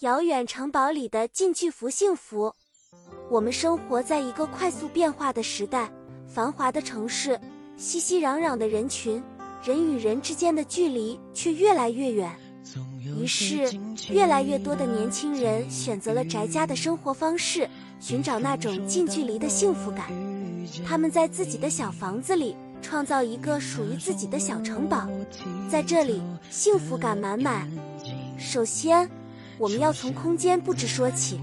遥远城堡里的近距福幸福。我们生活在一个快速变化的时代，繁华的城市，熙熙攘攘的人群，人与人之间的距离却越来越远。于是，越来越多的年轻人选择了宅家的生活方式，寻找那种近距离的幸福感。他们在自己的小房子里创造一个属于自己的小城堡，在这里幸福感满满。首先，我们要从空间布置说起。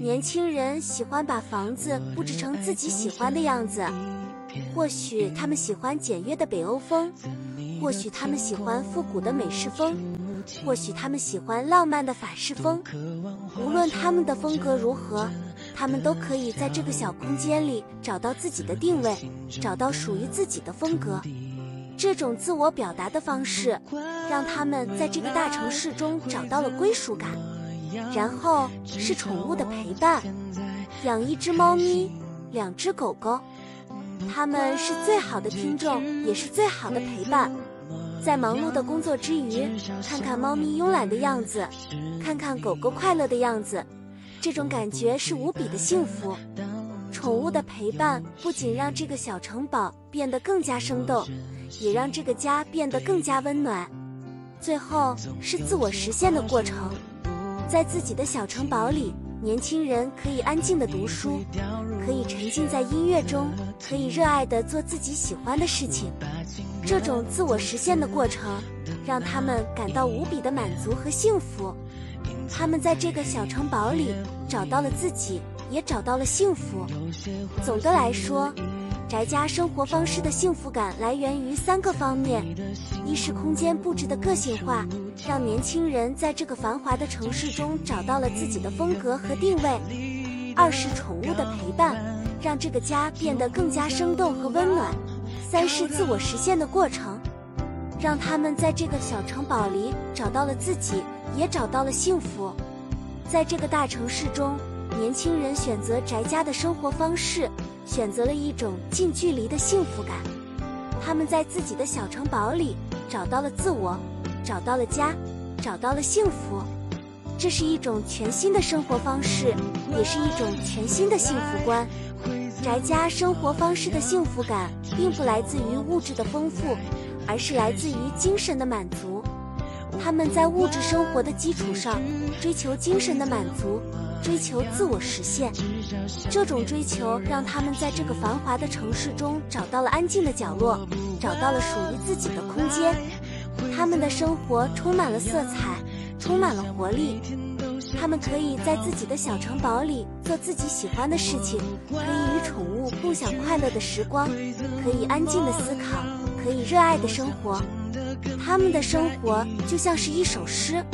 年轻人喜欢把房子布置成自己喜欢的样子，或许他们喜欢简约的北欧风，或许他们喜欢复古的美式风，或许他们喜欢浪漫的法式风。无论他们的风格如何，他们都可以在这个小空间里找到自己的定位，找到属于自己的风格。这种自我表达的方式，让他们在这个大城市中找到了归属感。然后是宠物的陪伴，养一只猫咪，两只狗狗，它们是最好的听众，也是最好的陪伴。在忙碌的工作之余，看看猫咪慵懒的样子，看看狗狗快乐的样子，这种感觉是无比的幸福。宠物的陪伴不仅让这个小城堡变得更加生动，也让这个家变得更加温暖。最后是自我实现的过程。在自己的小城堡里，年轻人可以安静的读书，可以沉浸在音乐中，可以热爱的做自己喜欢的事情。这种自我实现的过程，让他们感到无比的满足和幸福。他们在这个小城堡里找到了自己，也找到了幸福。总的来说。宅家生活方式的幸福感来源于三个方面：一是空间布置的个性化，让年轻人在这个繁华的城市中找到了自己的风格和定位；二是宠物的陪伴，让这个家变得更加生动和温暖；三是自我实现的过程，让他们在这个小城堡里找到了自己，也找到了幸福。在这个大城市中，年轻人选择宅家的生活方式。选择了一种近距离的幸福感，他们在自己的小城堡里找到了自我，找到了家，找到了幸福。这是一种全新的生活方式，也是一种全新的幸福观。宅家生活方式的幸福感，并不来自于物质的丰富，而是来自于精神的满足。他们在物质生活的基础上，追求精神的满足。追求自我实现，这种追求让他们在这个繁华的城市中找到了安静的角落，找到了属于自己的空间。他们的生活充满了色彩，充满了活力。他们可以在自己的小城堡里做自己喜欢的事情，可以与宠物共享快乐的时光，可以安静的思考，可以热爱的生活。他们的生活就像是一首诗。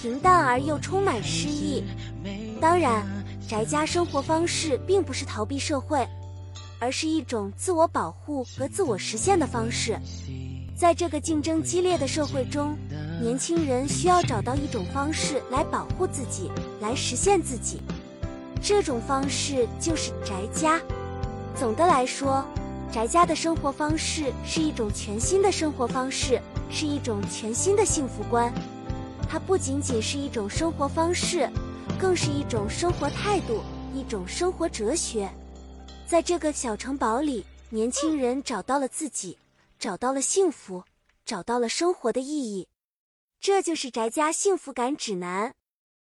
平淡而又充满诗意。当然，宅家生活方式并不是逃避社会，而是一种自我保护和自我实现的方式。在这个竞争激烈的社会中，年轻人需要找到一种方式来保护自己，来实现自己。这种方式就是宅家。总的来说，宅家的生活方式是一种全新的生活方式，是一种全新的幸福观。它不仅仅是一种生活方式，更是一种生活态度，一种生活哲学。在这个小城堡里，年轻人找到了自己，找到了幸福，找到了生活的意义。这就是宅家幸福感指南。